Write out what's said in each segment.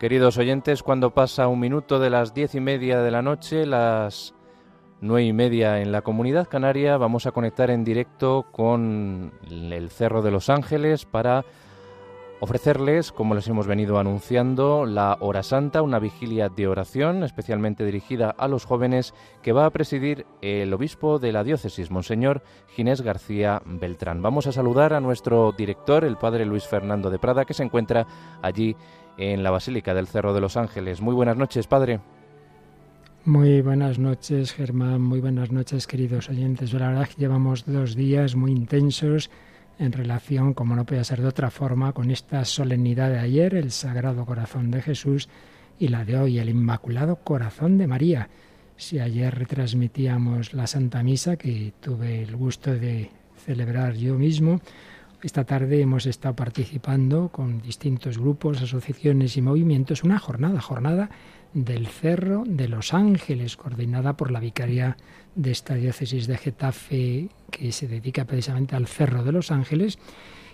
Queridos oyentes, cuando pasa un minuto de las diez y media de la noche, las nueve y media en la comunidad canaria, vamos a conectar en directo con el Cerro de los Ángeles para ofrecerles, como les hemos venido anunciando, la Hora Santa, una vigilia de oración especialmente dirigida a los jóvenes que va a presidir el obispo de la diócesis, Monseñor Ginés García Beltrán. Vamos a saludar a nuestro director, el padre Luis Fernando de Prada, que se encuentra allí en la Basílica del Cerro de los Ángeles. Muy buenas noches, padre. Muy buenas noches, Germán. Muy buenas noches, queridos oyentes. La verdad llevamos dos días muy intensos en relación, como no podía ser de otra forma, con esta solemnidad de ayer, el Sagrado Corazón de Jesús, y la de hoy, el Inmaculado Corazón de María. Si ayer retransmitíamos la Santa Misa, que tuve el gusto de celebrar yo mismo, esta tarde hemos estado participando con distintos grupos, asociaciones y movimientos, una jornada, jornada del Cerro de los Ángeles, coordinada por la Vicaría de esta diócesis de Getafe, que se dedica precisamente al Cerro de los Ángeles,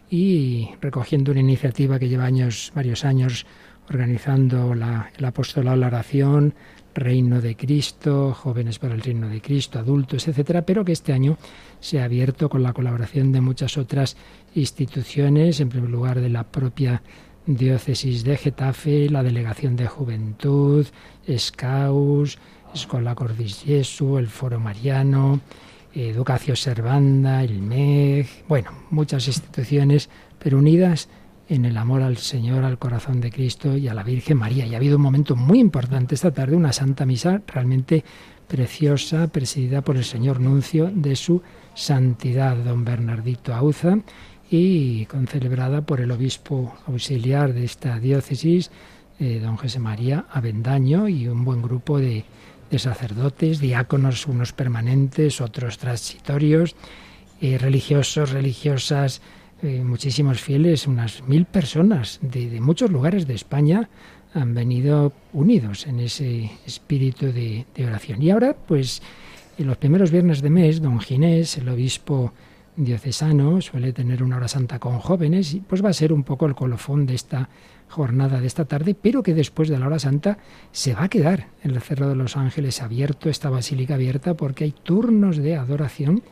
y recogiendo una iniciativa que lleva años, varios años organizando la, el apostolado la oración, Reino de Cristo, Jóvenes para el Reino de Cristo, adultos, etcétera, pero que este año se ha abierto con la colaboración de muchas otras instituciones, en primer lugar de la propia Diócesis de Getafe, la Delegación de Juventud, Scaus, Escola Cordis Jesu, el Foro Mariano, Educación Servanda, el MEG, bueno, muchas instituciones, pero unidas en el amor al Señor, al corazón de Cristo y a la Virgen María. Y ha habido un momento muy importante esta tarde, una Santa Misa realmente preciosa, presidida por el señor Nuncio de su Santidad, don Bernardito Auza, y concelebrada por el obispo auxiliar de esta diócesis, eh, don José María Avendaño, y un buen grupo de, sacerdotes, diáconos, unos permanentes, otros transitorios, eh, religiosos, religiosas, eh, muchísimos fieles, unas mil personas de, muchos lugares de España han venido unidos en ese espíritu de, de oración. Y ahora, pues, en los primeros viernes de mes, don Ginés, el obispo diocesano suele tener una hora santa con jóvenes y pues va a ser un poco el colofón de esta jornada de esta tarde, pero que después de la hora santa se va a quedar en el Cerro de los Ángeles abierto, esta basílica abierta, porque hay turnos de adoración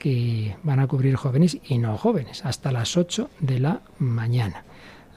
que van a cubrir jóvenes y no jóvenes, hasta las 8 de la mañana.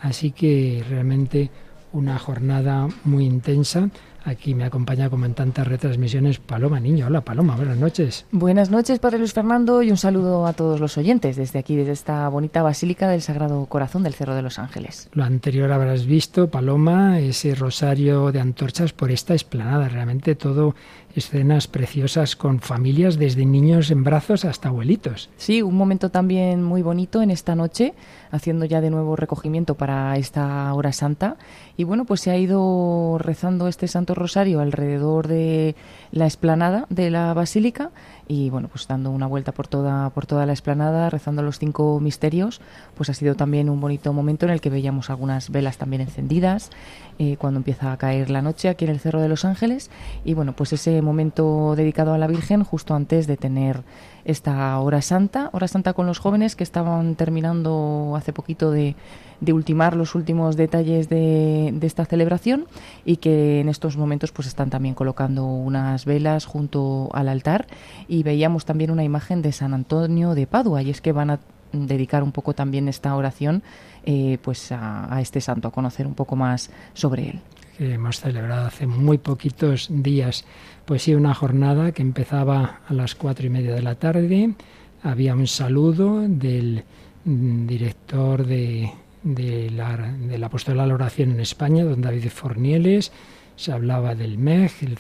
Así que realmente una jornada muy intensa Aquí me acompaña como en tantas retransmisiones Paloma Niño. Hola Paloma, buenas noches. Buenas noches, Padre Luis Fernando, y un saludo a todos los oyentes desde aquí, desde esta bonita Basílica del Sagrado Corazón del Cerro de los Ángeles. Lo anterior habrás visto, Paloma, ese rosario de antorchas por esta esplanada. Realmente todo escenas preciosas con familias desde niños en brazos hasta abuelitos. Sí, un momento también muy bonito en esta noche, haciendo ya de nuevo recogimiento para esta hora santa. Y bueno, pues se ha ido rezando este Santo Rosario alrededor de la explanada de la Basílica y bueno, pues dando una vuelta por toda, por toda la explanada, rezando los cinco misterios, pues ha sido también un bonito momento en el que veíamos algunas velas también encendidas eh, cuando empieza a caer la noche aquí en el Cerro de los Ángeles y bueno, pues ese momento dedicado a la Virgen justo antes de tener esta hora santa, hora santa con los jóvenes que estaban terminando hace poquito de, de ultimar los últimos detalles de, de, esta celebración y que en estos momentos pues están también colocando unas velas junto al altar y veíamos también una imagen de San Antonio de Padua y es que van a dedicar un poco también esta oración eh, pues a, a, este santo, a conocer un poco más sobre él. Que hemos celebrado hace muy poquitos días, pues sí, una jornada que empezaba a las cuatro y media de la tarde. Había un saludo del mm, director de, la, del apostolado a la oración en España, don David Fornieles, se hablaba del MEG, el,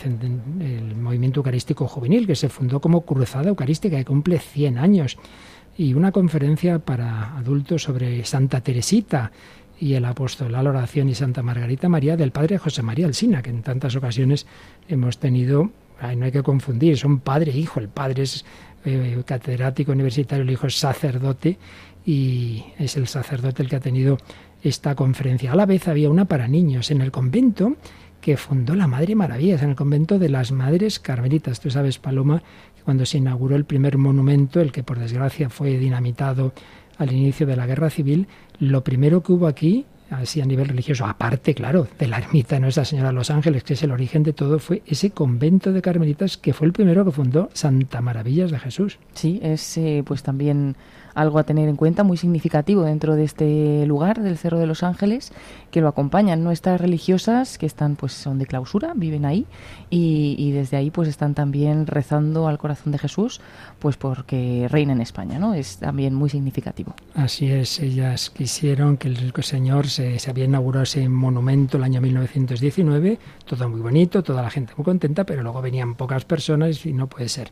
el, Movimiento Eucarístico Juvenil, que se fundó como Cruzada Eucarística, que cumple 100 años, y una conferencia para adultos sobre Santa Teresita y el apóstol a la oración y Santa Margarita María del Padre José María Alsina, que en tantas ocasiones hemos tenido, ay, no hay que confundir, son padre e hijo, el padre es eh, catedrático universitario, el hijo es sacerdote, y es el sacerdote el que ha tenido esta conferencia. A la vez había una para niños en el convento que fundó la Madre Maravillas, en el convento de las Madres Carmelitas. Tú sabes, Paloma, que cuando se inauguró el primer monumento, el que por desgracia fue dinamitado al inicio de la Guerra Civil, lo primero que hubo aquí así a nivel religioso, aparte, claro, de la ermita de Nuestra Señora de los Ángeles, que es el origen de todo, fue ese convento de carmelitas que fue el primero que fundó Santa Maravillas de Jesús. Sí, es eh, pues también algo a tener en cuenta, muy significativo dentro de este lugar del Cerro de los Ángeles, que lo acompañan nuestras religiosas que están, pues son de clausura, viven ahí y, desde ahí pues están también rezando al corazón de Jesús, pues porque reina en España, ¿no? Es también muy significativo. Así es, ellas quisieron que el Señor se, se había inaugurado ese monumento el año 1919, todo muy bonito, toda la gente muy contenta, pero luego venían pocas personas y no puede ser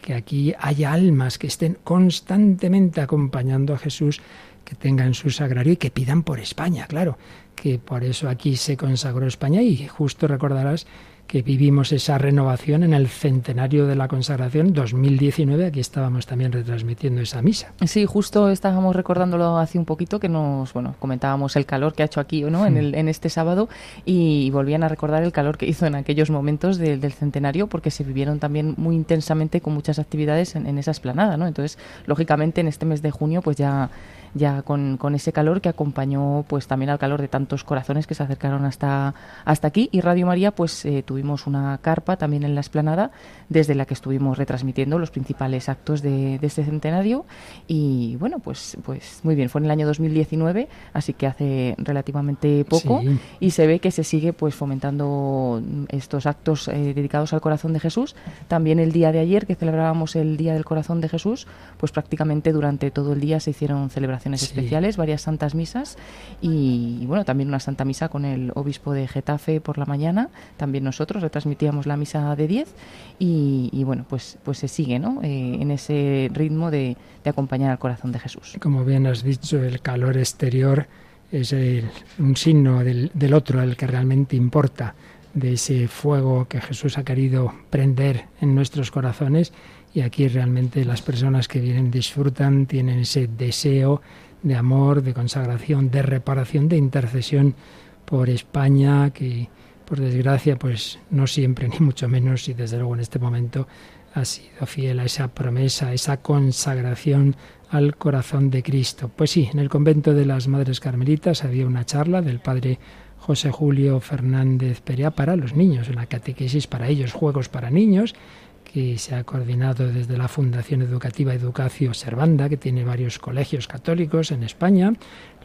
que aquí haya almas que estén constantemente acompañando a Jesús, que tengan su sagrario y que pidan por España, claro, que por eso aquí se consagró España y justo recordarás que vivimos esa renovación en el centenario de la consagración 2019. Aquí estábamos también retransmitiendo esa misa. Sí, justo estábamos recordándolo hace un poquito que nos, bueno, comentábamos el calor que ha hecho aquí, ¿no? En, el, en este sábado y volvían a recordar el calor que hizo en aquellos momentos del centenario porque se vivieron también muy intensamente con muchas actividades en, en esa esplanada, ¿no? Entonces, lógicamente, en este mes de junio, pues ya ya con, con, ese calor que acompañó pues también al calor de tantos corazones que se acercaron hasta, hasta aquí. Y Radio María pues eh, tuvimos una carpa también en la esplanada desde la que estuvimos retransmitiendo los principales actos de, de este centenario. Y bueno pues pues muy bien fue en el año 2019 así que hace relativamente poco. Y se ve que se sigue pues fomentando estos actos eh, dedicados al corazón de Jesús. También el día de ayer que celebrábamos el día del corazón de Jesús pues prácticamente durante todo el día se hicieron celebraciones especiales, varias santas misas y, bueno, también una santa misa con el obispo de Getafe por la mañana. También nosotros retransmitíamos la misa de 10 y, bueno, pues, pues se sigue ¿no? Eh, en ese ritmo de, acompañar al corazón de Jesús. Como bien has dicho, el calor exterior es un signo del, del otro, el que realmente importa de ese fuego que Jesús ha querido prender en nuestros corazones y aquí realmente las personas que vienen disfrutan, tienen ese deseo de amor, de consagración, de reparación, de intercesión por España, que por desgracia pues no siempre ni mucho menos y desde luego en este momento ha sido fiel a esa promesa, esa consagración al corazón de Cristo. Pues sí, en el convento de las Madres Carmelitas había una charla del padre José Julio Fernández Perea para los niños, una catequesis para ellos, juegos para niños, que se ha coordinado desde la Fundación Educativa Educacio Servanda, que tiene varios colegios católicos en España.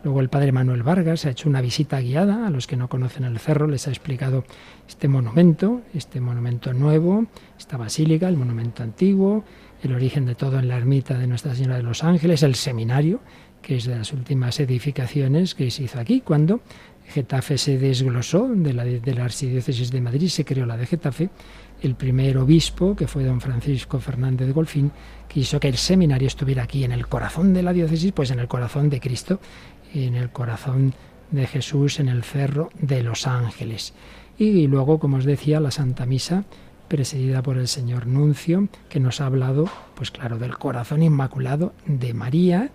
Luego el padre Manuel Vargas ha hecho una visita guiada a los que no conocen el cerro, les ha explicado este monumento, este monumento nuevo, esta basílica, el monumento antiguo, el origen de todo en la ermita de Nuestra Señora de los Ángeles, el seminario, que es de las últimas edificaciones que se hizo aquí, cuando Getafe se desglosó de la, de la Archidiócesis de Madrid, se creó la de Getafe, el primer obispo, que fue don Francisco Fernández de Golfín, quiso que el seminario estuviera aquí, en el corazón de la diócesis, pues en el corazón de Cristo, en el corazón de Jesús, en el cerro de los ángeles. Y luego, como os decía, la Santa Misa, presidida por el señor Nuncio, que nos ha hablado, pues claro, del corazón inmaculado de María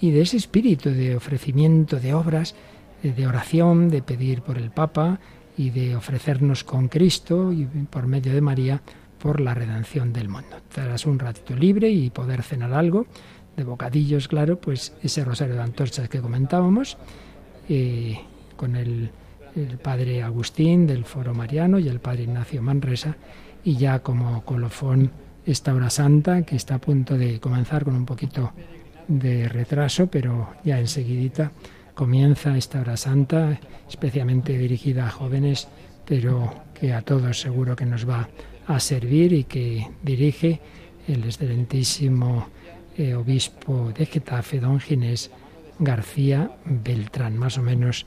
y de ese espíritu de ofrecimiento de obras, de oración, de pedir por el Papa, y de ofrecernos con Cristo y por medio de María por la redención del mundo. Tras un ratito libre y poder cenar algo, de bocadillos, claro, pues ese rosario de antorchas que comentábamos, eh, con el, el, padre Agustín del Foro Mariano y el padre Ignacio Manresa, y ya como colofón esta hora santa que está a punto de comenzar con un poquito de retraso, pero ya enseguidita comienza esta hora santa, especialmente dirigida a jóvenes, pero que a todos seguro que nos va a servir y que dirige el excelentísimo eh, obispo de Getafe, don Ginés García Beltrán, más o menos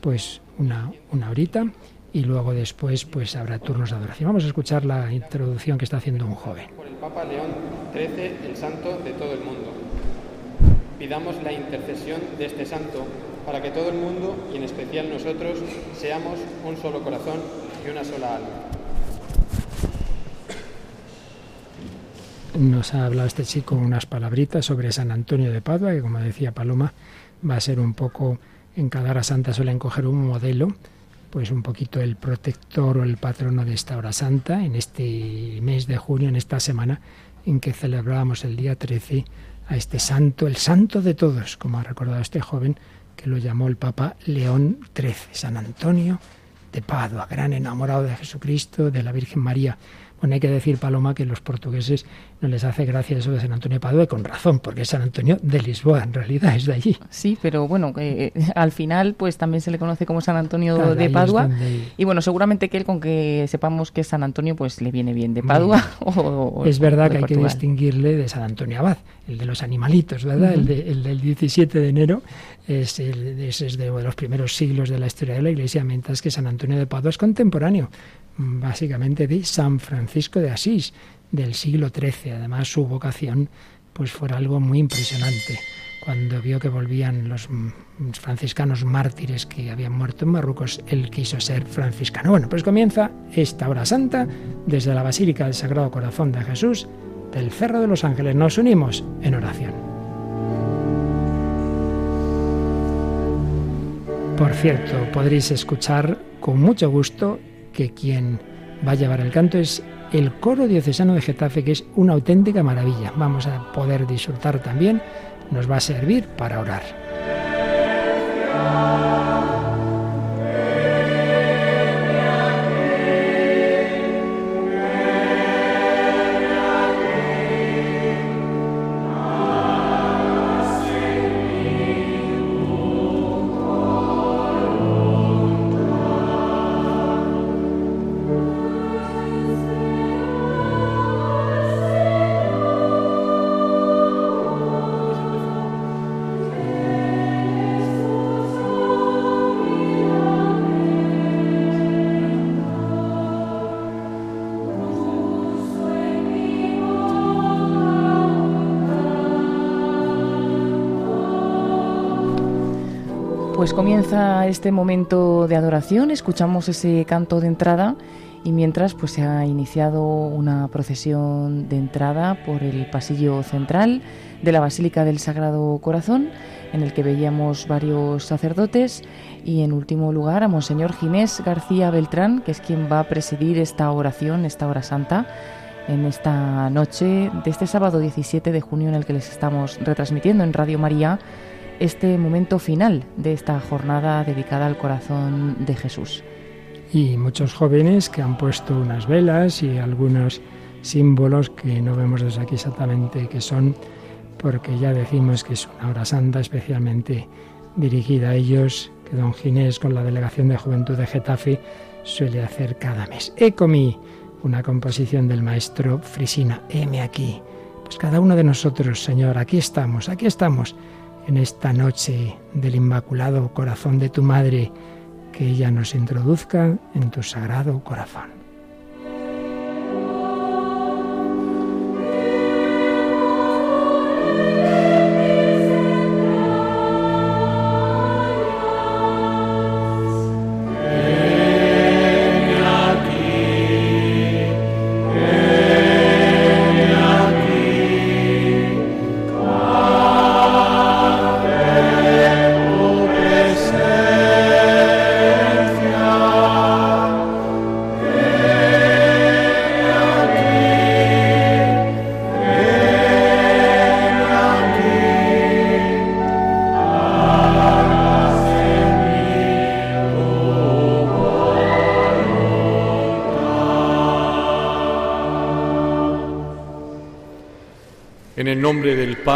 pues una, una horita y luego después pues habrá turnos de adoración. Vamos a escuchar la introducción que está haciendo un joven. Por el Papa León XIII, el santo de todo el mundo pidamos la intercesión de este santo para que todo el mundo, y en especial nosotros, seamos un solo corazón y una sola alma. Nos ha hablado este chico unas palabritas sobre San Antonio de Padua, que como decía Paloma, va a ser un poco, en cada hora santa suelen coger un modelo, pues un poquito el protector o el patrono de esta hora santa, en este mes de junio, en esta semana en que celebrábamos el día 13 a este santo, el santo de todos, como ha recordado este joven, que lo llamó el Papa León XIII, San Antonio de Padua, gran enamorado de Jesucristo, de la Virgen María. Bueno, hay que decir, Paloma, que los portugueses no les hace gracia eso de San Antonio de Padua, con razón, porque es San Antonio de Lisboa, en realidad es de allí. Sí, pero bueno, eh, al final pues también se le conoce como San Antonio de Padua. Y bueno, seguramente que él con que sepamos que es San Antonio, pues le viene bien de Padua. o, es verdad que hay que distinguirle de San Antonio Abad, el de los animalitos, ¿verdad? el, el, del 17 de enero es, el, es de los primeros siglos de la historia de la Iglesia, mientras que San Antonio de Padua es contemporáneo básicamente de San Francisco de Asís del siglo XIII. Además, su vocación pues fue algo muy impresionante. Cuando vio que volvían los franciscanos mártires que habían muerto en Marruecos, él quiso ser franciscano. Bueno, pues comienza esta hora santa desde la Basílica del Sagrado Corazón de Jesús del Cerro de los Ángeles. Nos unimos en oración. Por cierto, podréis escuchar con mucho gusto que quien va a llevar el canto es el coro diocesano de Getafe, que es una auténtica maravilla. Vamos a poder disfrutar también, nos va a servir para orar. Pues comienza este momento de adoración, escuchamos ese canto de entrada y mientras pues se ha iniciado una procesión de entrada por el pasillo central de la Basílica del Sagrado Corazón, en el que veíamos varios sacerdotes y en último lugar a Monseñor Ginés García Beltrán, que es quien va a presidir esta oración, esta hora santa en esta noche de este sábado 17 de junio en el que les estamos retransmitiendo en Radio María este momento final de esta jornada dedicada al corazón de Jesús. Y muchos jóvenes que han puesto unas velas y algunos símbolos que no vemos desde aquí exactamente qué son, porque ya decimos que es una hora santa especialmente dirigida a ellos, que don Ginés con la Delegación de Juventud de Getafe suele hacer cada mes. Ecomi, una composición del maestro Frisina, heme aquí. Pues cada uno de nosotros, Señor, aquí estamos, aquí estamos en esta noche del Inmaculado Corazón de tu Madre, que ella nos introduzca en tu sagrado corazón.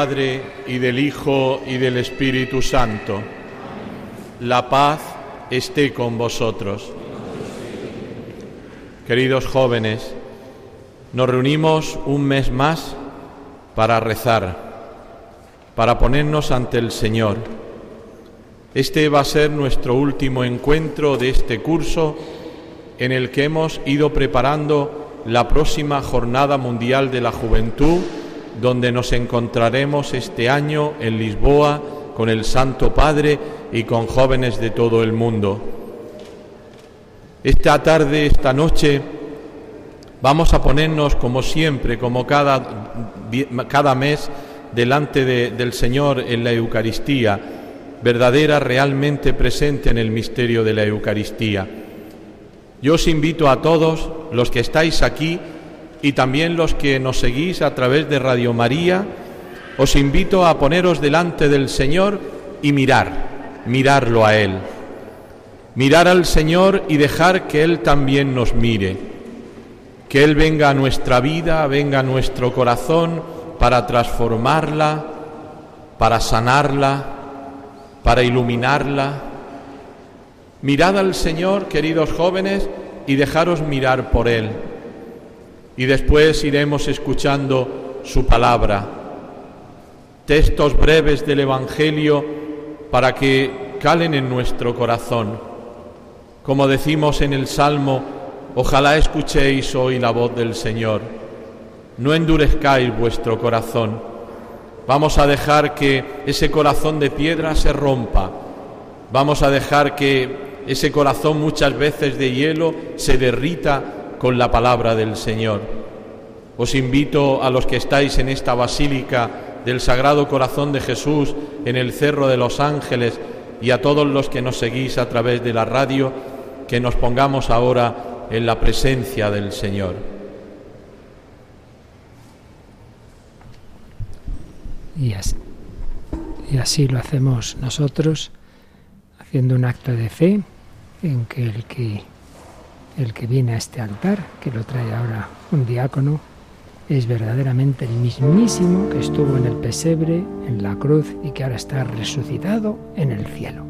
Y del Hijo y del Espíritu Santo. La paz esté con vosotros. Queridos jóvenes, nos reunimos un mes más para rezar, para ponernos ante el Señor. Este va a ser nuestro último encuentro de este curso en el que hemos ido preparando la próxima Jornada Mundial de la Juventud donde nos encontraremos este año en Lisboa con el Santo Padre y con jóvenes de todo el mundo. Esta tarde, esta noche, vamos a ponernos como siempre, como cada, cada mes, delante del Señor en la Eucaristía, verdadera, realmente presente en el misterio de la Eucaristía. Yo os invito a todos los que estáis aquí, y también los que nos seguís a través de Radio María, os invito a poneros delante del Señor y mirar, mirarlo a Él. Mirar al Señor y dejar que Él también nos mire. Que Él venga a nuestra vida, venga a nuestro corazón para transformarla, para sanarla, para iluminarla. Mirad al Señor, queridos jóvenes, y dejaros mirar por Él. Y después iremos escuchando su palabra, textos breves del Evangelio para que calen en nuestro corazón. Como decimos en el Salmo, ojalá escuchéis hoy la voz del Señor. No endurezcáis vuestro corazón. Vamos a dejar que ese corazón de piedra se rompa. Vamos a dejar que ese corazón muchas veces de hielo se derrita con la palabra del Señor. Os invito a los que estáis en esta basílica del Sagrado Corazón de Jesús en el Cerro de los Ángeles y a todos los que nos seguís a través de la radio, que nos pongamos ahora en la presencia del Señor. Y así, y así lo hacemos nosotros, haciendo un acto de fe en que el que el que viene a este altar, que lo trae ahora un diácono, es verdaderamente el mismísimo que estuvo en el pesebre, en la cruz y que ahora está resucitado en el cielo.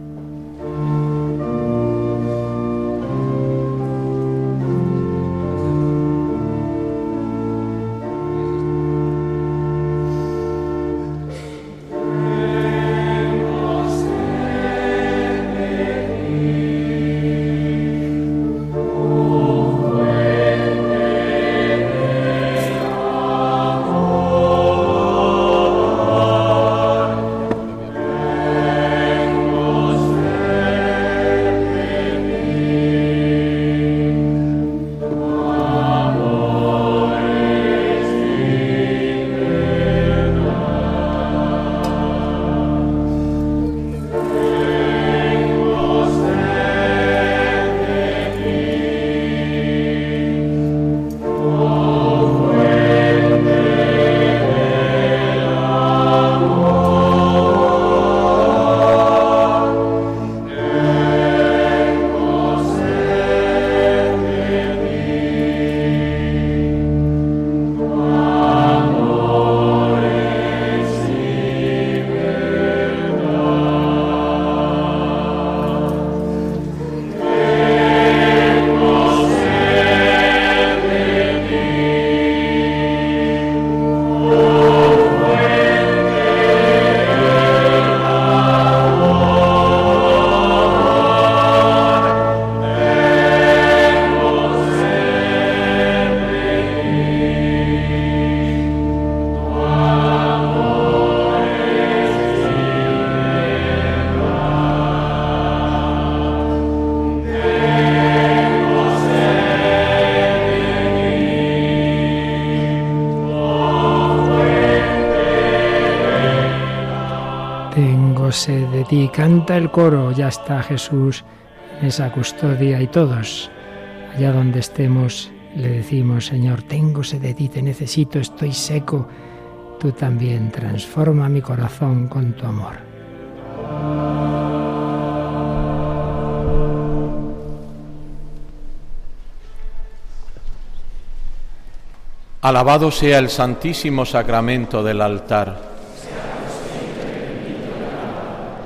Canta el coro, ya está Jesús en esa custodia y todos, allá donde estemos, le decimos, Señor, tengo sed de ti, te necesito, estoy seco, tú también transforma mi corazón con tu amor. Alabado sea el santísimo sacramento del altar.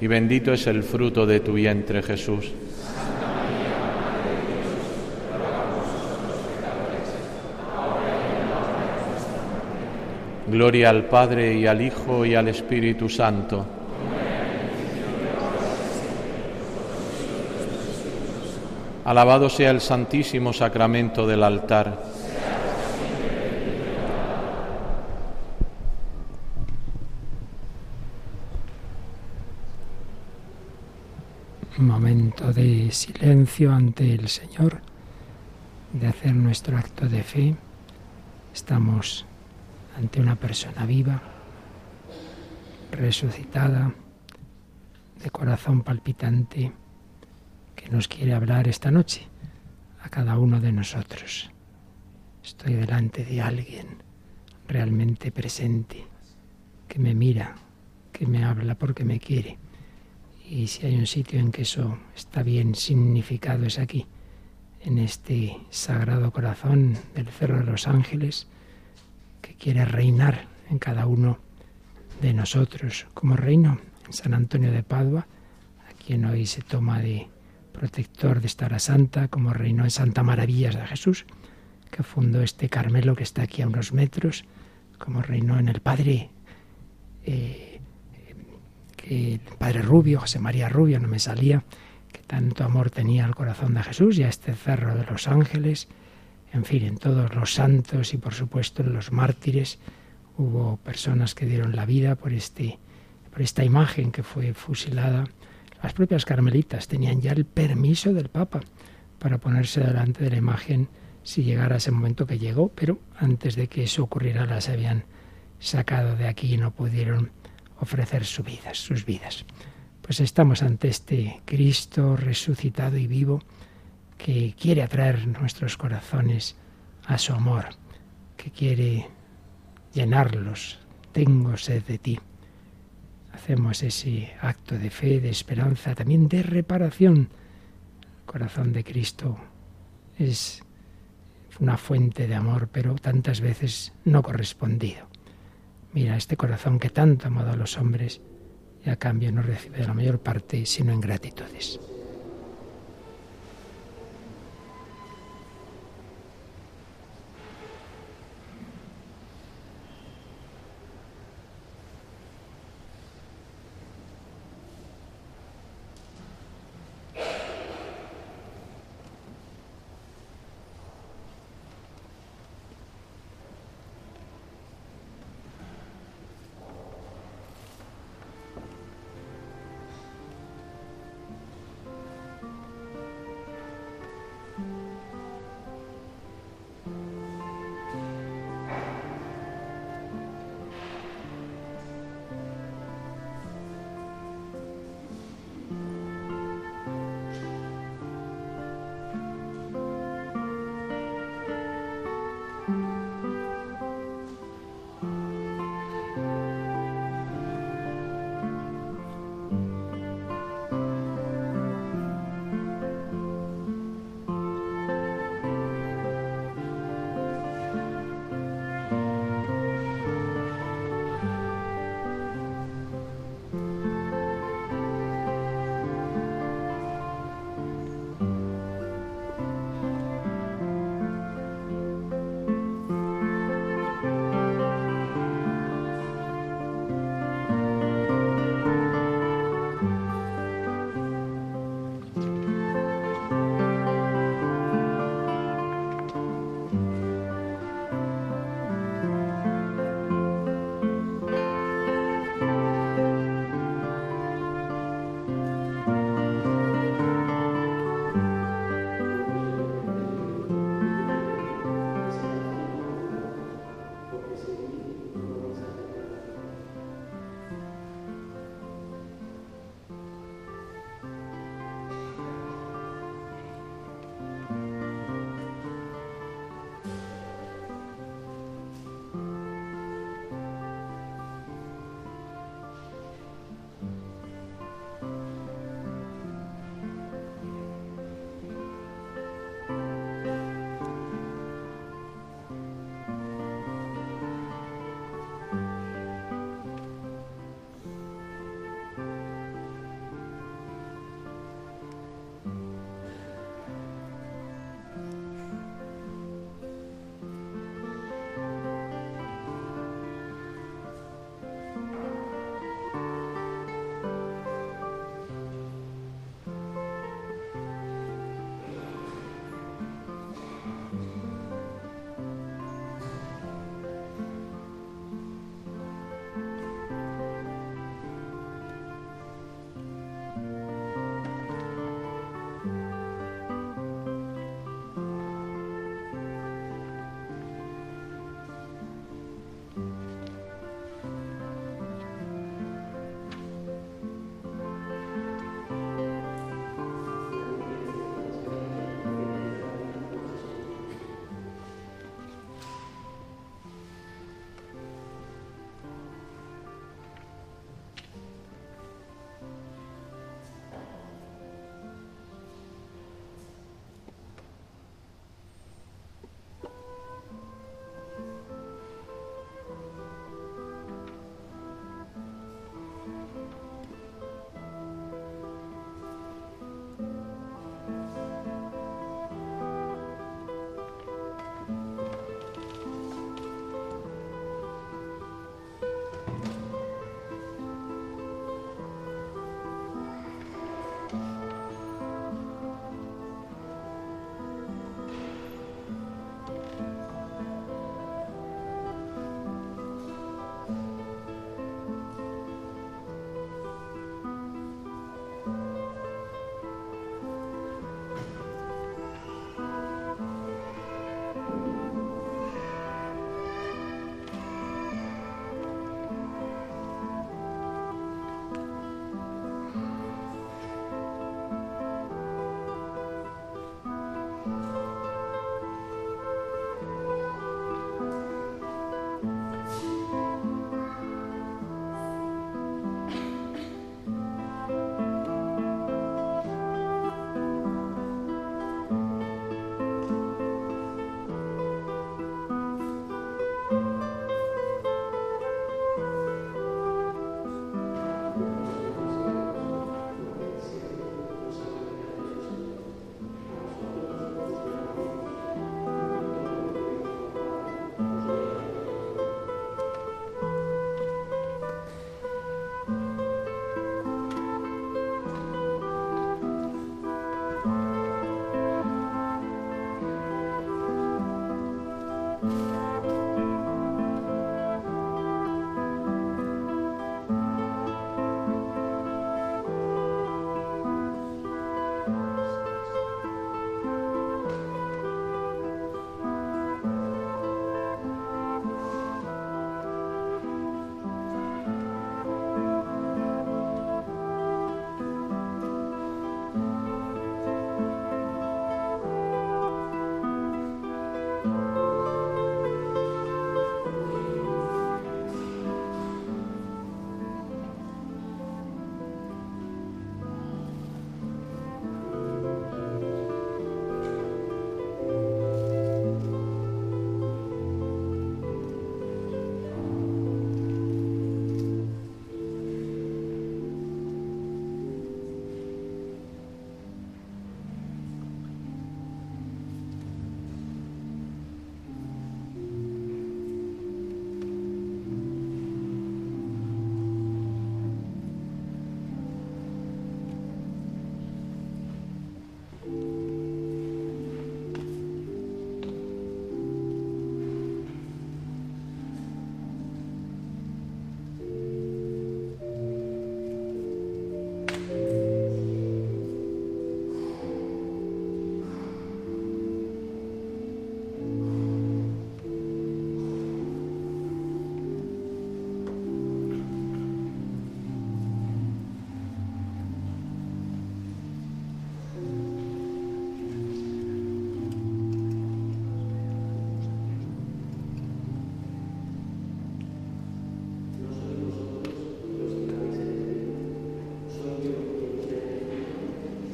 y bendito es el fruto de tu vientre Jesús. Gloria al Padre y al Hijo y al Espíritu Santo. Alabado sea el Santísimo Sacramento del altar. Momento de silencio ante el Señor, de hacer nuestro acto de fe. Estamos ante una persona viva, resucitada, de corazón palpitante, que nos quiere hablar esta noche a cada uno de nosotros. Estoy delante de alguien realmente presente, que me mira, que me habla porque me quiere. Y si hay un sitio en que eso está bien significado es aquí, en este sagrado corazón del Cerro de los Ángeles, que quiere reinar en cada uno de nosotros, como reino en San Antonio de Padua, a quien hoy se toma de protector de esta hora santa, como reinó en Santa Maravillas de Jesús, que fundó este Carmelo que está aquí a unos metros, como reinó en el Padre, eh, el Padre Rubio, José María Rubio, no me salía, que tanto amor tenía al corazón de Jesús y a este cerro de los ángeles, en fin, en todos los santos y por supuesto en los mártires hubo personas que dieron la vida por este por esta imagen que fue fusilada. Las propias carmelitas tenían ya el permiso del Papa para ponerse delante de la imagen si llegara ese momento que llegó, pero antes de que eso ocurriera las habían sacado de aquí y no pudieron ofrecer sus vidas, sus vidas. Pues estamos ante este Cristo resucitado y vivo que quiere atraer nuestros corazones a su amor, que quiere llenarlos. Tengo sed de ti. Hacemos ese acto de fe, de esperanza, también de reparación. El corazón de Cristo es una fuente de amor, pero tantas veces no correspondido. Mira, este corazón que tanto ha amado a los hombres y a cambio no recibe la mayor parte sino ingratitudes.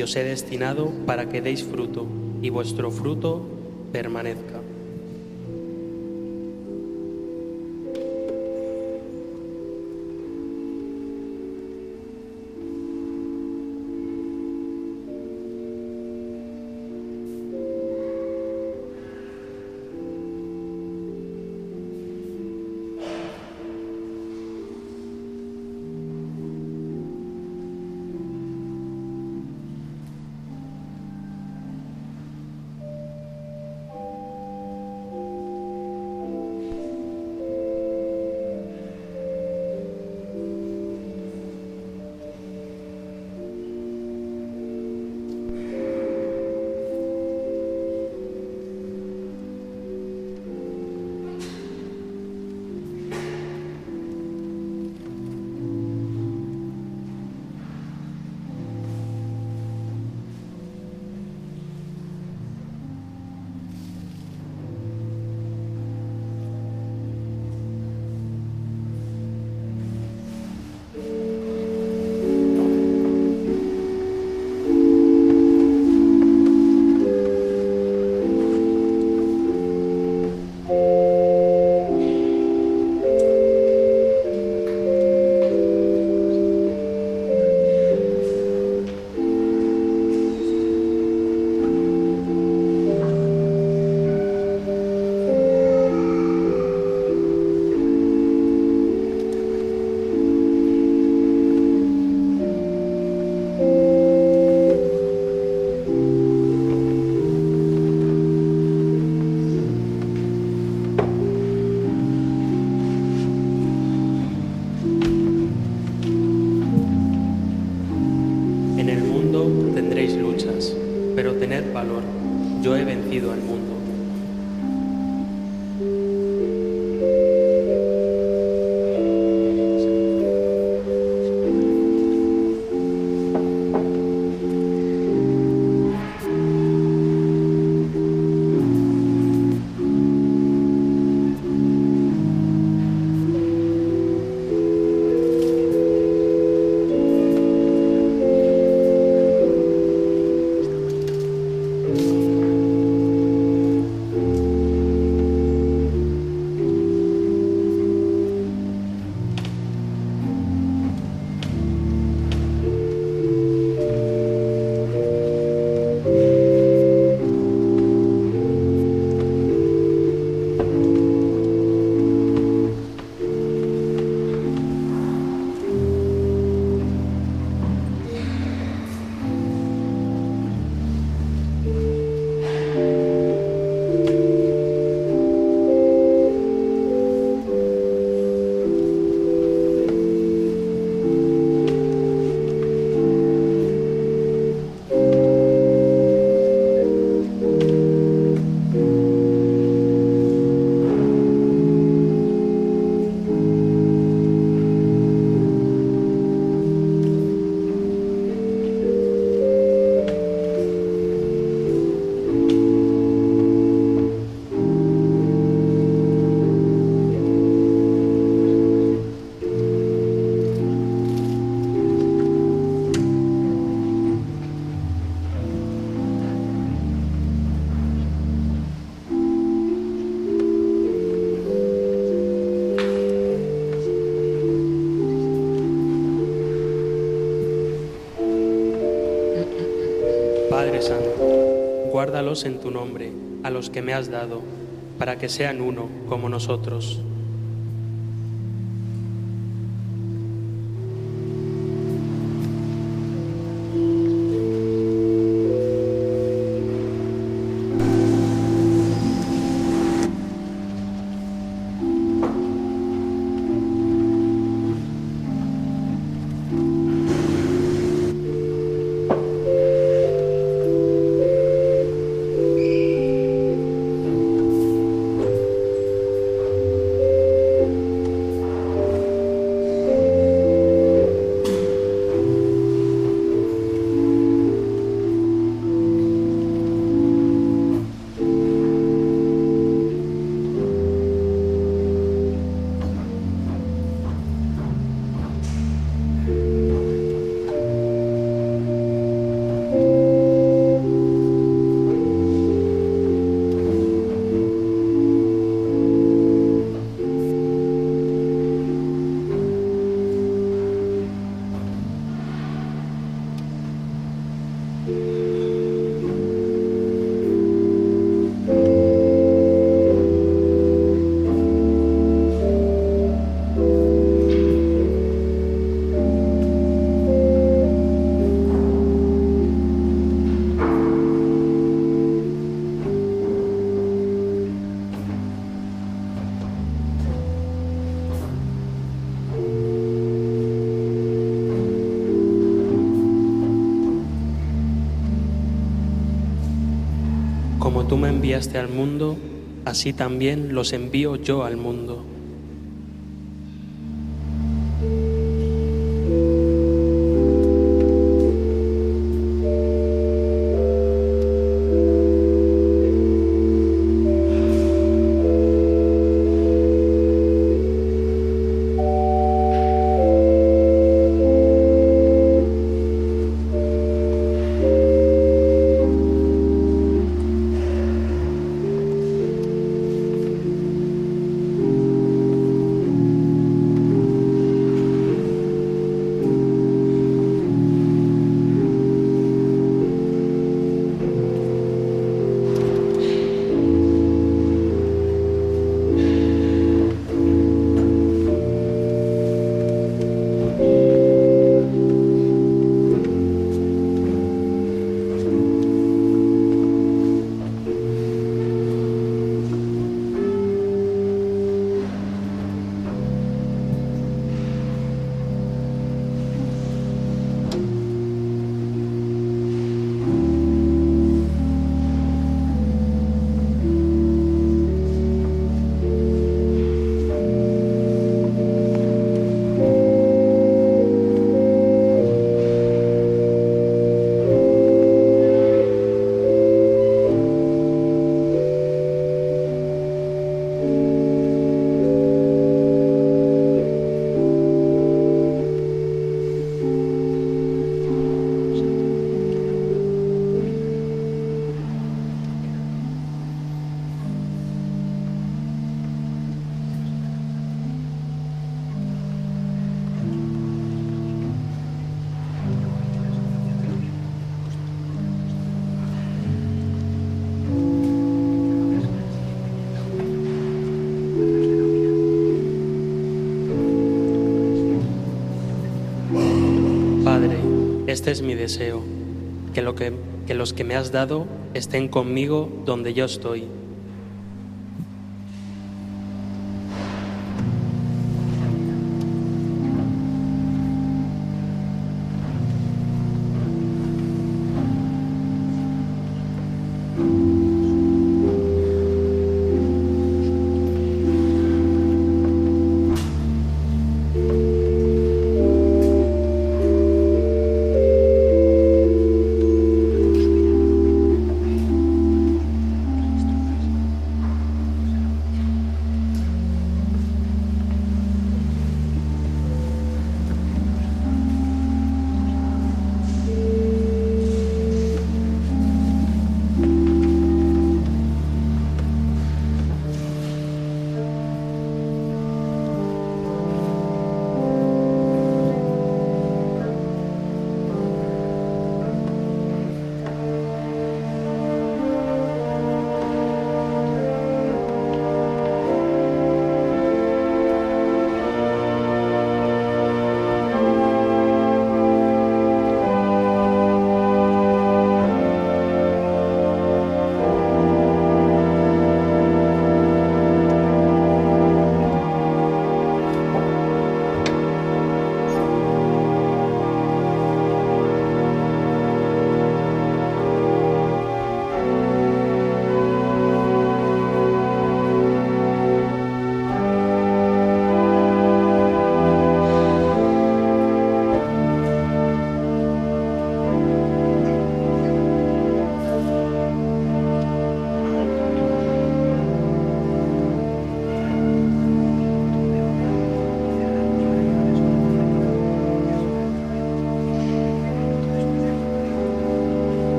Y os he destinado para que deis fruto y vuestro fruto permanezca. Guárdalos en tu nombre, a los que me has dado, para que sean uno como nosotros. Enviaste al mundo, así también los envío yo al mundo. Este es mi deseo, que, lo que, que los que me has dado estén conmigo donde yo estoy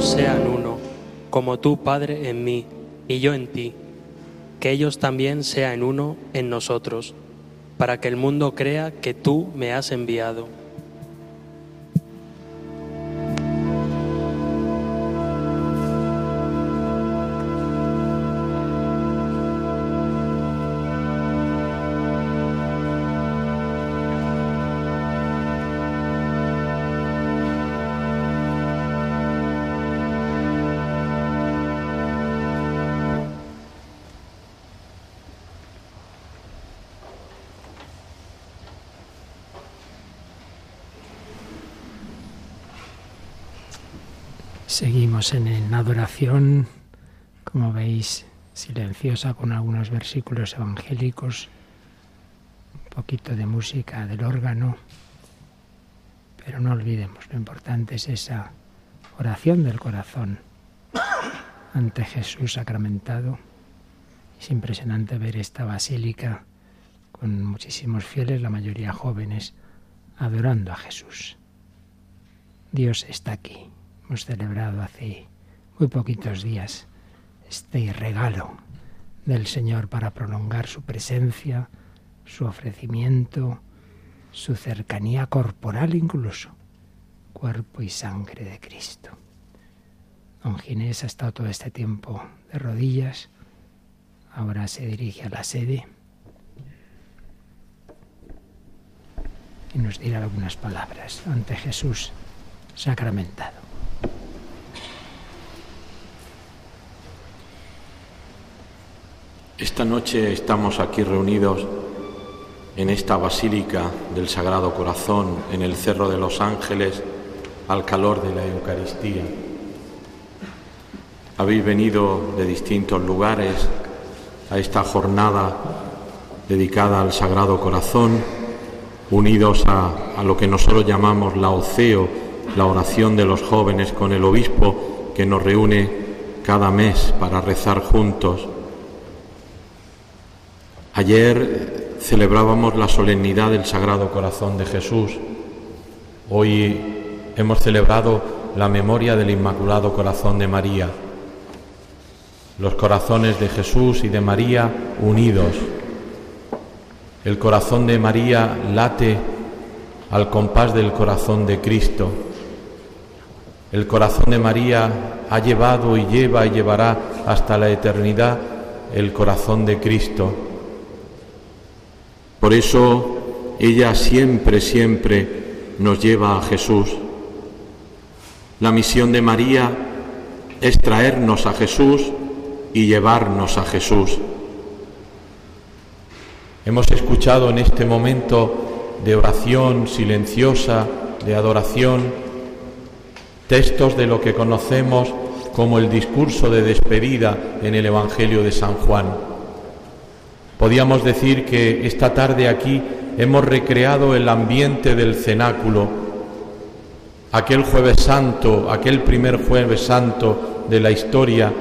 sean uno, como tú, Padre, en mí y yo en ti, que ellos también sean uno en nosotros, para que el mundo crea que tú me has enviado. Seguimos en, adoración, como veis, silenciosa con algunos versículos evangélicos, un poquito de música del órgano, pero no olvidemos, lo importante es esa oración del corazón ante Jesús sacramentado. Es impresionante ver esta basílica con muchísimos fieles, la mayoría jóvenes, adorando a Jesús. Dios está aquí Hemos celebrado hace muy poquitos días este regalo del Señor para prolongar su presencia, su ofrecimiento, su cercanía corporal incluso, cuerpo y sangre de Cristo. Don Ginés ha estado todo este tiempo de rodillas, ahora se dirige a la sede y nos dirá algunas palabras ante Jesús sacramentado. Esta noche estamos aquí reunidos en esta Basílica del Sagrado Corazón, en el Cerro de los Ángeles, al calor de la Eucaristía. Habéis venido de distintos lugares a esta jornada dedicada al Sagrado Corazón, unidos a, lo que nosotros llamamos la OCEO, la oración de los jóvenes con el obispo, que nos reúne cada mes para rezar juntos Ayer celebrábamos la solemnidad del Sagrado Corazón de Jesús. Hoy hemos celebrado la memoria del Inmaculado Corazón de María. Los corazones de Jesús y de María unidos. El corazón de María late al compás del corazón de Cristo. El corazón de María ha llevado y lleva y llevará hasta la eternidad el corazón de Cristo por eso ella siempre, siempre nos lleva a Jesús. La misión de María es traernos a Jesús y llevarnos a Jesús. Hemos escuchado en este momento de oración silenciosa, de adoración, textos de lo que conocemos como el discurso de despedida en el Evangelio de San Juan. Podíamos decir que esta tarde aquí hemos recreado el ambiente del cenáculo, aquel jueves santo, aquel primer jueves santo de la historia,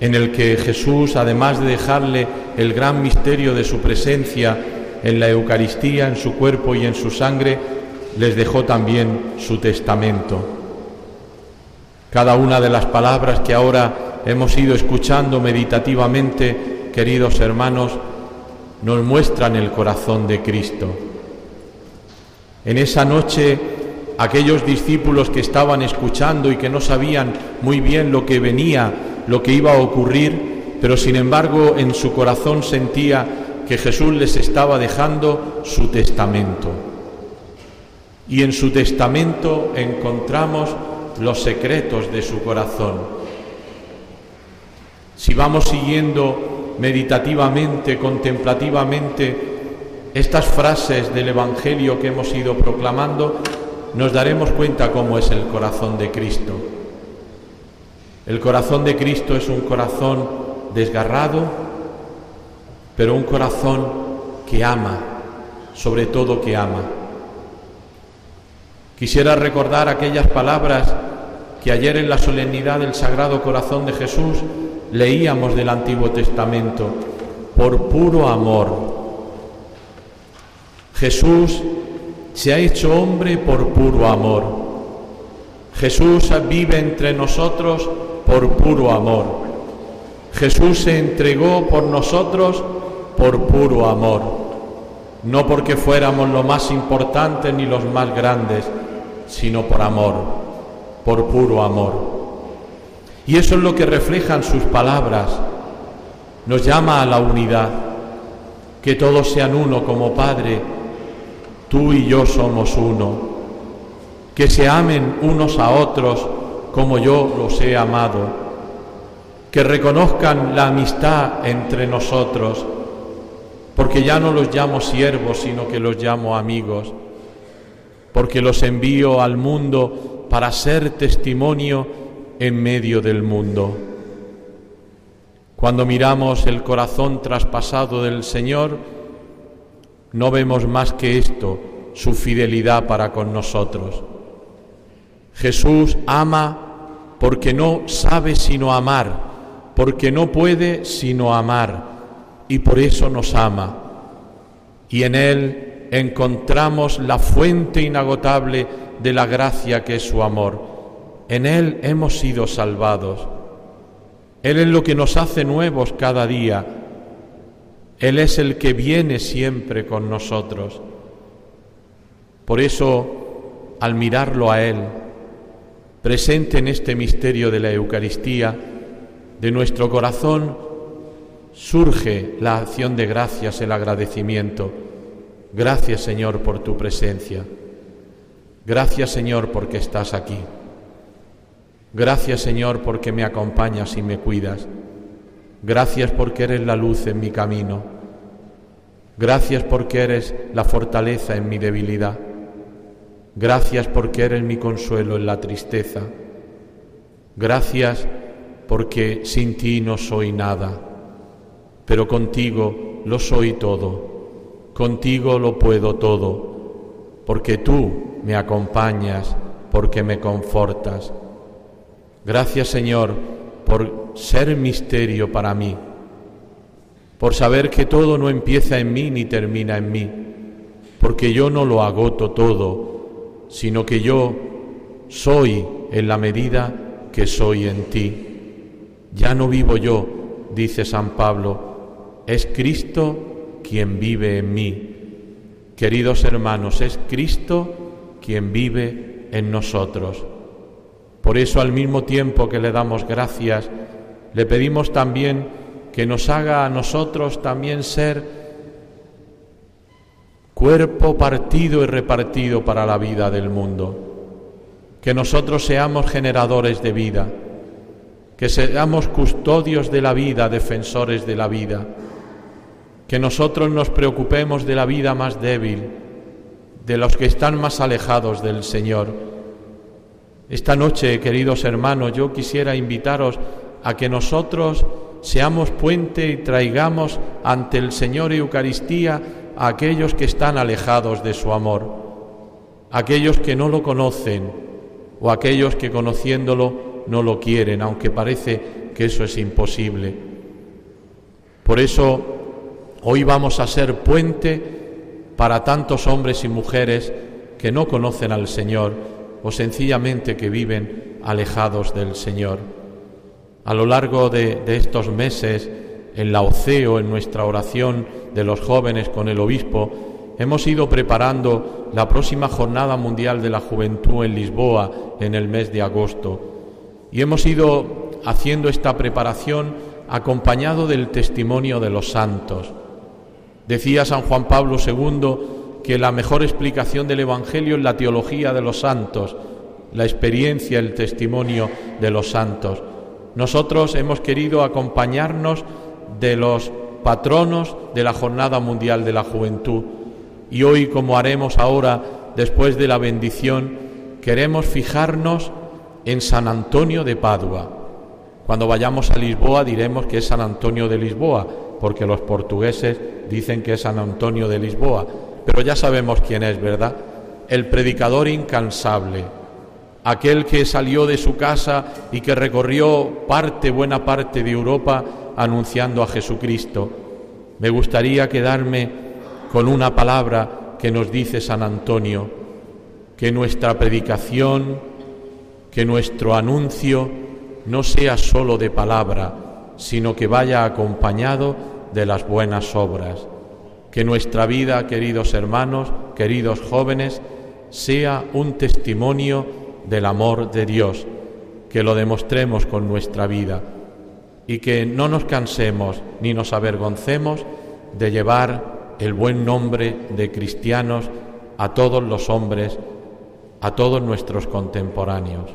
en el que Jesús, además de dejarle el gran misterio de su presencia en la Eucaristía, en su cuerpo y en su sangre, les dejó también su testamento. Cada una de las palabras que ahora hemos ido escuchando meditativamente, queridos hermanos, nos muestran el corazón de Cristo. En esa noche, aquellos discípulos que estaban escuchando y que no sabían muy bien lo que venía, lo que iba a ocurrir, pero sin embargo en su corazón sentía que Jesús les estaba dejando su testamento. Y en su testamento encontramos los secretos de su corazón. Si vamos siguiendo meditativamente, contemplativamente estas frases del Evangelio que hemos ido proclamando, nos daremos cuenta cómo es el corazón de Cristo. El corazón de Cristo es un corazón desgarrado, pero un corazón que ama, sobre todo que ama. Quisiera recordar aquellas palabras que ayer en la solemnidad del Sagrado Corazón de Jesús leíamos del Antiguo Testamento, por puro amor. Jesús se ha hecho hombre por puro amor. Jesús vive entre nosotros por puro amor. Jesús se entregó por nosotros por puro amor. No porque fuéramos lo más importante ni los más grandes, sino por amor, por puro amor. Y eso es lo que reflejan sus palabras. Nos llama a la unidad, que todos sean uno como Padre, tú y yo somos uno, que se amen unos a otros como yo los he amado, que reconozcan la amistad entre nosotros, porque ya no los llamo siervos, sino que los llamo amigos, porque los envío al mundo para ser testimonio en medio del mundo. Cuando miramos el corazón traspasado del Señor, no vemos más que esto, su fidelidad para con nosotros. Jesús ama porque no sabe sino amar, porque no puede sino amar, y por eso nos ama. Y en Él encontramos la fuente inagotable de la gracia que es su amor. En Él hemos sido salvados. Él es lo que nos hace nuevos cada día. Él es el que viene siempre con nosotros. Por eso, al mirarlo a Él, presente en este misterio de la Eucaristía, de nuestro corazón surge la acción de gracias, el agradecimiento. Gracias Señor por tu presencia. Gracias Señor porque estás aquí. Gracias Señor porque me acompañas y me cuidas. Gracias porque eres la luz en mi camino. Gracias porque eres la fortaleza en mi debilidad. Gracias porque eres mi consuelo en la tristeza. Gracias porque sin ti no soy nada, pero contigo lo soy todo. Contigo lo puedo todo, porque tú me acompañas, porque me confortas. Gracias Señor por ser misterio para mí, por saber que todo no empieza en mí ni termina en mí, porque yo no lo agoto todo, sino que yo soy en la medida que soy en ti. Ya no vivo yo, dice San Pablo, es Cristo quien vive en mí. Queridos hermanos, es Cristo quien vive en nosotros. Por eso al mismo tiempo que le damos gracias, le pedimos también que nos haga a nosotros también ser cuerpo partido y repartido para la vida del mundo. Que nosotros seamos generadores de vida, que seamos custodios de la vida, defensores de la vida, que nosotros nos preocupemos de la vida más débil, de los que están más alejados del Señor. Esta noche, queridos hermanos, yo quisiera invitaros a que nosotros seamos puente y traigamos ante el Señor Eucaristía a aquellos que están alejados de su amor, aquellos que no lo conocen o aquellos que conociéndolo no lo quieren, aunque parece que eso es imposible. Por eso hoy vamos a ser puente para tantos hombres y mujeres que no conocen al Señor o sencillamente que viven alejados del Señor. A lo largo de, de estos meses, en la OCEO, en nuestra oración de los jóvenes con el obispo, hemos ido preparando la próxima Jornada Mundial de la Juventud en Lisboa en el mes de agosto. Y hemos ido haciendo esta preparación acompañado del testimonio de los santos. Decía San Juan Pablo II que la mejor explicación del Evangelio es la teología de los santos, la experiencia, el testimonio de los santos. Nosotros hemos querido acompañarnos de los patronos de la Jornada Mundial de la Juventud. Y hoy, como haremos ahora, después de la bendición, queremos fijarnos en San Antonio de Padua. Cuando vayamos a Lisboa diremos que es San Antonio de Lisboa, porque los portugueses dicen que es San Antonio de Lisboa, pero ya sabemos quién es, ¿verdad? El predicador incansable, aquel que salió de su casa y que recorrió parte, buena parte de Europa anunciando a Jesucristo. Me gustaría quedarme con una palabra que nos dice San Antonio, que nuestra predicación, que nuestro anuncio no sea sólo de palabra, sino que vaya acompañado de las buenas obras. Que nuestra vida, queridos hermanos, queridos jóvenes, sea un testimonio del amor de Dios, que lo demostremos con nuestra vida y que no nos cansemos ni nos avergoncemos de llevar el buen nombre de cristianos a todos los hombres, a todos nuestros contemporáneos.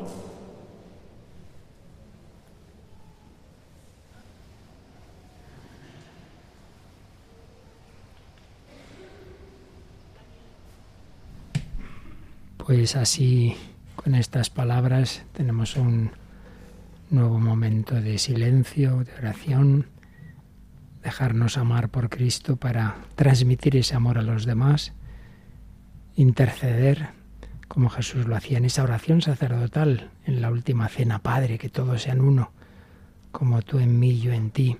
Pues así, con estas palabras, tenemos un nuevo momento de silencio, de oración, dejarnos amar por Cristo para transmitir ese amor a los demás, interceder como Jesús lo hacía en esa oración sacerdotal, en la última cena, Padre, que todos sean uno, como tú en mí, yo en ti.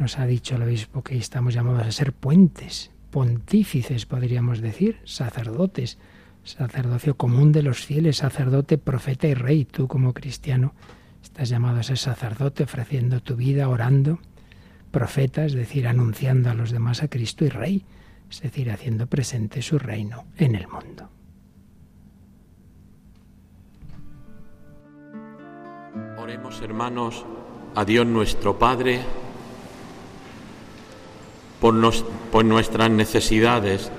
Nos ha dicho el obispo que estamos llamados a ser puentes, pontífices, podríamos decir, sacerdotes, sacerdocio común de los fieles, sacerdote, profeta y rey. Tú como cristiano estás llamado a ser sacerdote ofreciendo tu vida, orando, profeta, es decir, anunciando a los demás a Cristo y rey, es decir, haciendo presente su reino en el mundo. Oremos hermanos a Dios nuestro Padre por, por nuestras necesidades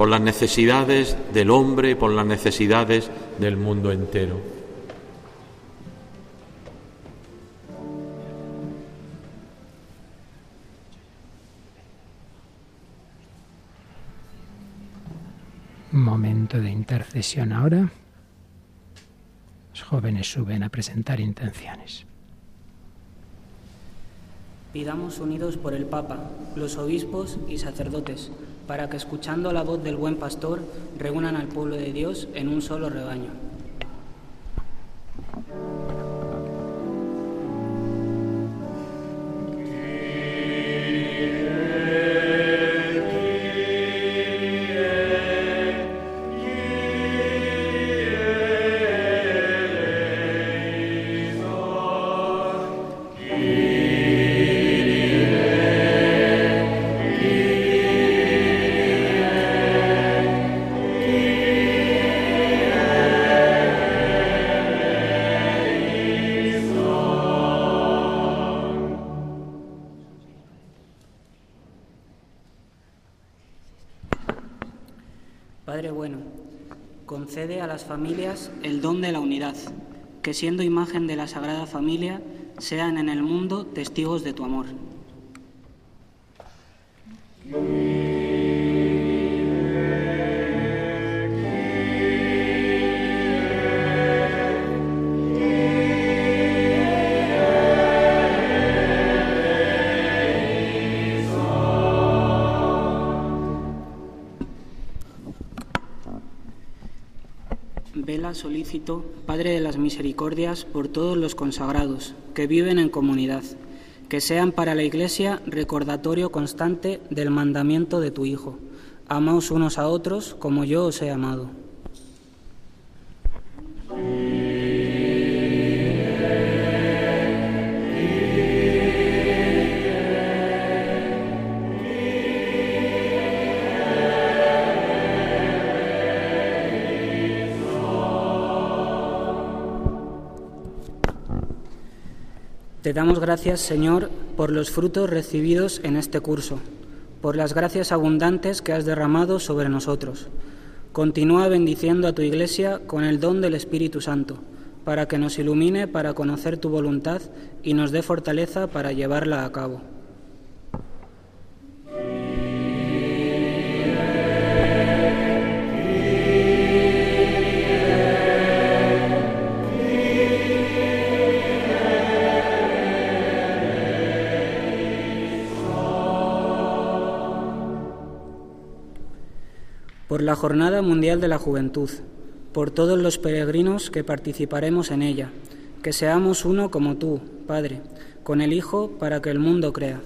por las necesidades del hombre, por las necesidades del mundo entero. Momento de intercesión ahora. Los jóvenes suben a presentar intenciones. Pidamos unidos por el Papa, los obispos y sacerdotes para que escuchando la voz del buen pastor reúnan al pueblo de Dios en un solo rebaño. Que siendo imagen de la Sagrada Familia, sean en el mundo testigos de tu amor. Solícito, Padre de las Misericordias, por todos los consagrados que viven en comunidad, que sean para la Iglesia recordatorio constante del mandamiento de tu Hijo. Amaos unos a otros como yo os he amado. Te damos gracias, Señor, por los frutos recibidos en este curso, por las gracias abundantes que has derramado sobre nosotros. Continúa bendiciendo a tu Iglesia con el don del Espíritu Santo, para que nos ilumine para conocer tu voluntad y nos dé fortaleza para llevarla a cabo. Por la Jornada Mundial de la Juventud, por todos los peregrinos que participaremos en ella, que seamos uno como tú, Padre, con el Hijo para que el mundo crea.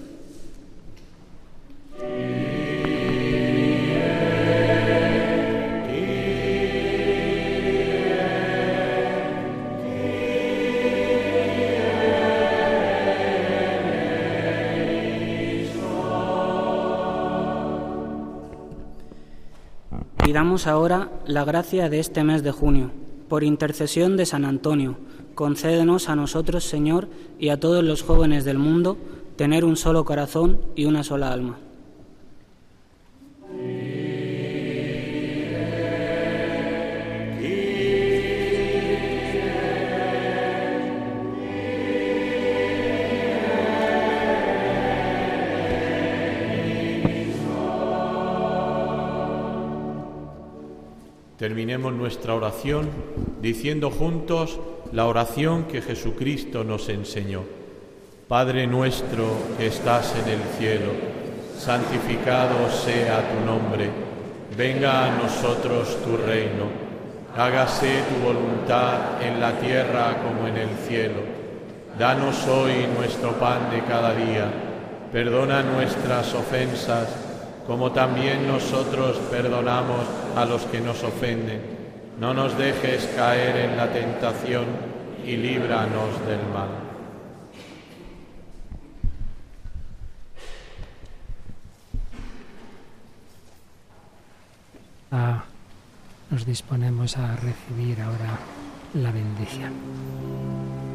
Pidamos ahora la gracia de este mes de junio. Por intercesión de San Antonio, concédenos a nosotros, Señor, y a todos los jóvenes del mundo, tener un solo corazón y una sola alma. Terminemos nuestra oración diciendo juntos la oración que Jesucristo nos enseñó. Padre nuestro que estás en el cielo, santificado sea tu nombre, venga a nosotros tu reino, hágase tu voluntad en la tierra como en el cielo. Danos hoy nuestro pan de cada día, perdona nuestras ofensas, como también nosotros perdonamos a los que nos ofenden. No nos dejes caer en la tentación y líbranos del mal. nos disponemos a recibir ahora la bendición.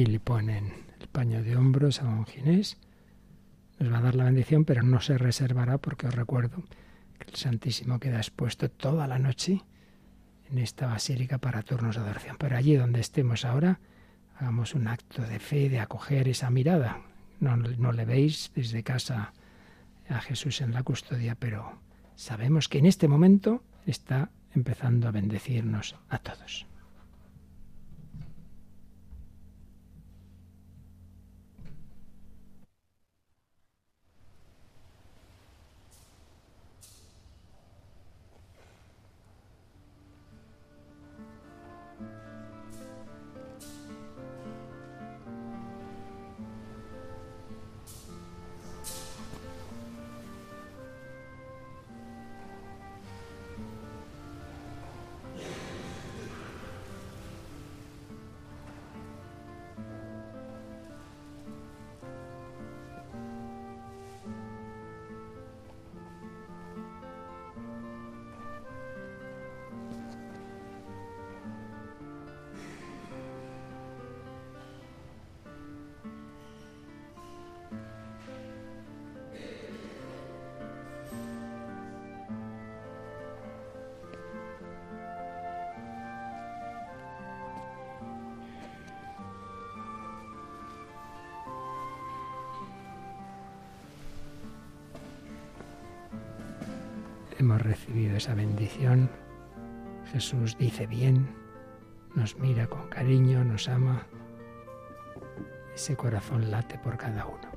Y le ponen el paño de hombros a don Ginés. nos va a dar la bendición, pero no se reservará porque os recuerdo que el Santísimo queda expuesto toda la noche en esta basílica para turnos de adoración. Pero allí donde estemos ahora, hagamos un acto de fe, de acoger esa mirada. No, no le veis desde casa a Jesús en la custodia, pero sabemos que en este momento está empezando a bendecirnos a todos. Esa bendición. Jesús dice bien, nos mira con cariño, nos ama. Ese corazón late por cada uno.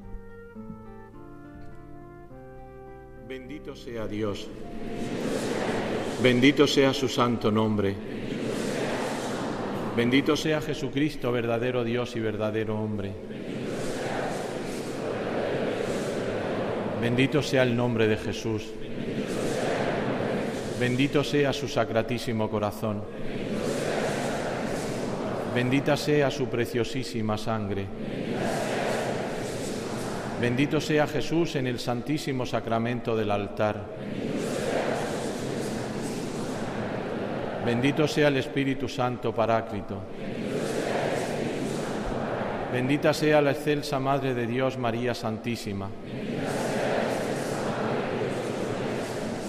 Bendito sea Dios. Bendito sea su santo nombre. Bendito sea Jesucristo, verdadero Dios y verdadero hombre. Bendito sea el nombre de Jesús. Bendito sea su sacratísimo corazón. Bendita sea su preciosísima sangre. Bendito sea Jesús en el santísimo sacramento del altar. Bendito sea el Espíritu Santo Paráclito. Bendita sea la excelsa Madre de Dios María Santísima.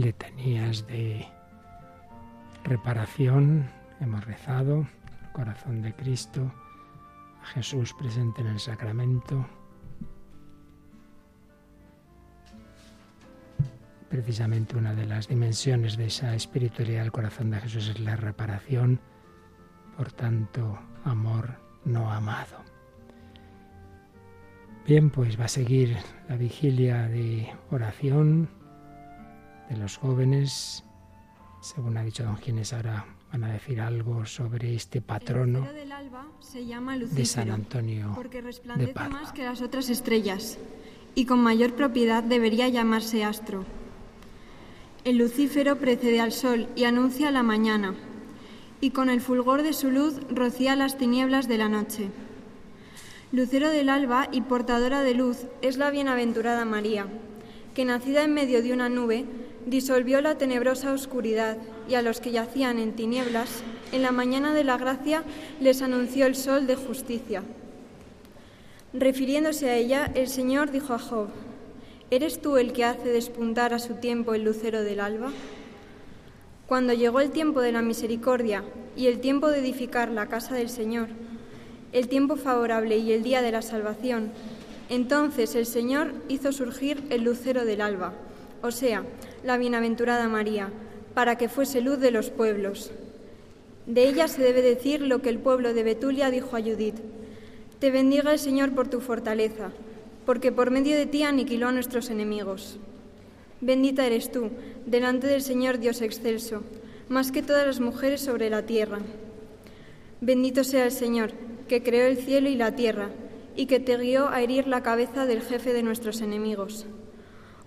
Letanías de reparación. Hemos rezado el corazón de Cristo, Jesús presente en el sacramento. Precisamente una de las dimensiones de esa espiritualidad del corazón de Jesús es la reparación, por tanto, amor no amado. Bien, pues va a seguir la vigilia de oración de los jóvenes. Según ha dicho don Ginés, ahora van a decir algo sobre este patrono del alba se llama de San Antonio porque de resplandece Padua. más que las otras estrellas y con mayor propiedad debería llamarse astro. El lucífero precede al sol y anuncia la mañana, y con el fulgor de su luz rocía las tinieblas de la noche. Lucero del alba y portadora de luz es la bienaventurada María, que nacida en medio de una nube, disolvió la tenebrosa oscuridad y a los que yacían en tinieblas, en la mañana de la gracia les anunció el sol de justicia. Refiriéndose a ella, el Señor dijo a Job, ¿eres tú el que hace despuntar a su tiempo el lucero del alba? Cuando llegó el tiempo de la misericordia y el tiempo de edificar la casa del Señor, el tiempo favorable y el día de la salvación, entonces el Señor hizo surgir el lucero del alba, o sea, la bienaventurada María, para que fuese luz de los pueblos. De ella se debe decir lo que el pueblo de Betulia dijo a Judith. Te bendiga el Señor por tu fortaleza, porque por medio de ti aniquiló a nuestros enemigos. Bendita eres tú, delante del Señor Dios excelso, más que todas las mujeres sobre la tierra. Bendito sea el Señor, que creó el cielo y la tierra, y que te guió a herir la cabeza del jefe de nuestros enemigos.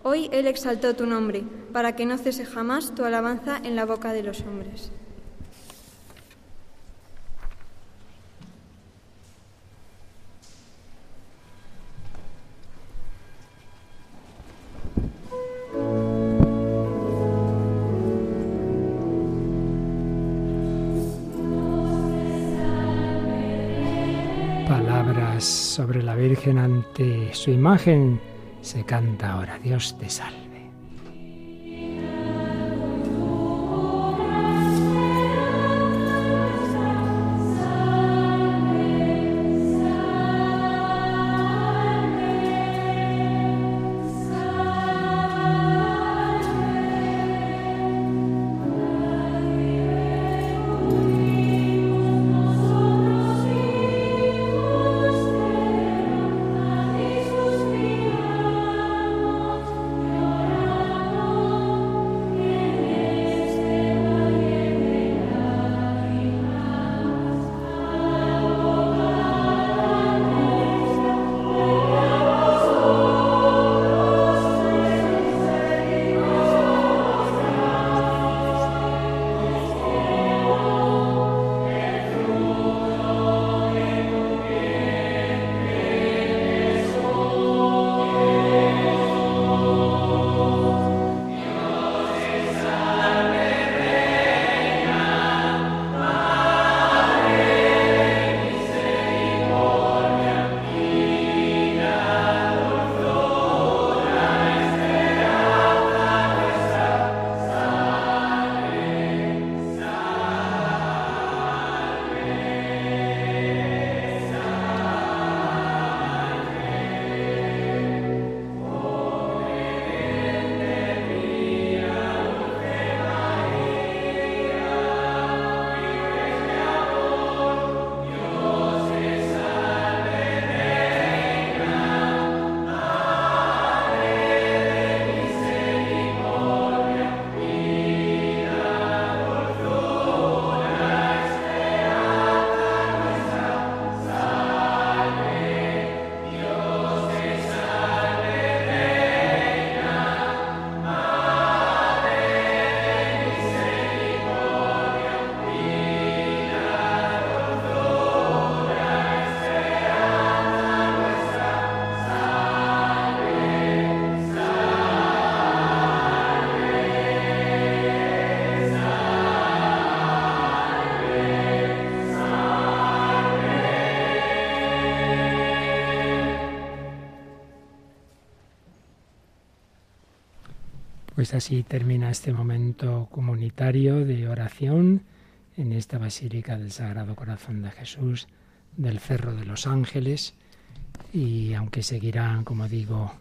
Hoy Él exaltó tu nombre, para que no cese jamás tu alabanza en la boca de los hombres. sobre la Virgen ante su imagen, se canta ahora, Dios te salve. Pues así termina este momento comunitario de oración en esta Basílica del Sagrado Corazón de Jesús del Cerro de los Ángeles y aunque seguirán, como digo,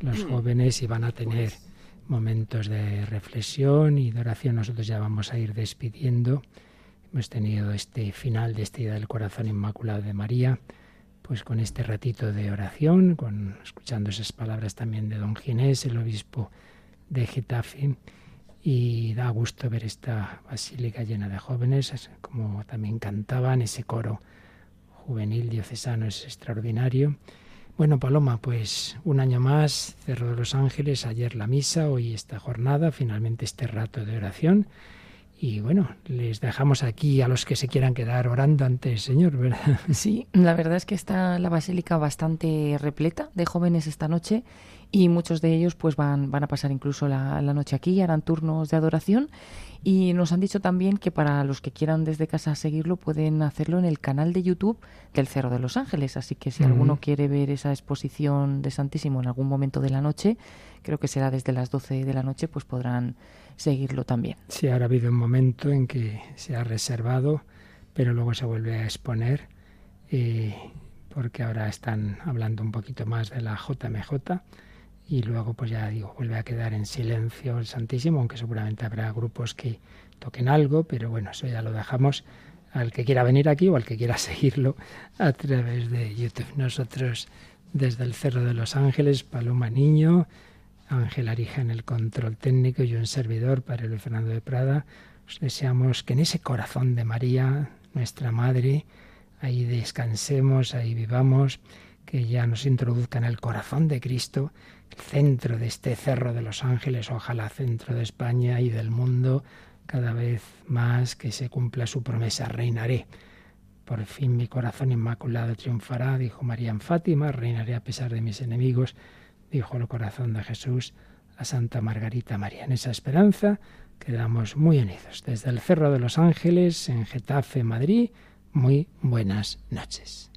los jóvenes y van a tener momentos de reflexión y de oración, nosotros ya vamos a ir despidiendo. Hemos tenido este final de este Día del Corazón Inmaculado de María, pues con este ratito de oración, con escuchando esas palabras también de don Ginés, el obispo de Getafe y da gusto ver esta basílica llena de jóvenes, como también cantaban, ese coro juvenil diocesano es extraordinario. Bueno, Paloma, pues un año más, Cerro de los Ángeles, ayer la misa, hoy esta jornada, finalmente este rato de oración. Y bueno, les dejamos aquí a los que se quieran quedar orando ante el Señor, ¿verdad? Sí, la verdad es que está la basílica bastante repleta de jóvenes esta noche y muchos de ellos pues van, van a pasar incluso la, noche aquí, harán turnos de adoración. Y nos han dicho también que para los que quieran desde casa seguirlo pueden hacerlo en el canal de YouTube del Cerro de los Ángeles, así que si alguno quiere ver esa exposición de Santísimo en algún momento de la noche, creo que será desde las 12 de la noche, pues podrán seguirlo también. Sí, ahora ha habido un momento en que se ha reservado, pero luego se vuelve a exponer. Eh, porque ahora están hablando un poquito más de la JMJ y luego pues ya digo, vuelve a quedar en silencio el Santísimo, aunque seguramente habrá grupos que toquen algo, pero bueno, eso ya lo dejamos al que quiera venir aquí o al que quiera seguirlo a través de YouTube. Nosotros desde el Cerro de los Ángeles, Paloma Niño, Ángel Arija en el control técnico y un servidor, para el Fernando de Prada, os deseamos que en ese corazón de María, nuestra Madre, ahí descansemos, ahí vivamos, que ya nos introduzca en el corazón de Cristo, el centro de este Cerro de los Ángeles, ojalá centro de España y del mundo, cada vez más que se cumpla su promesa, reinaré. Por fin mi corazón inmaculado triunfará, dijo María en Fátima, reinaré a pesar de mis enemigos, dijo el corazón de Jesús a Santa Margarita María. En esa esperanza quedamos muy unidos. Desde el Cerro de los Ángeles, en Getafe, Madrid, muy buenas noches.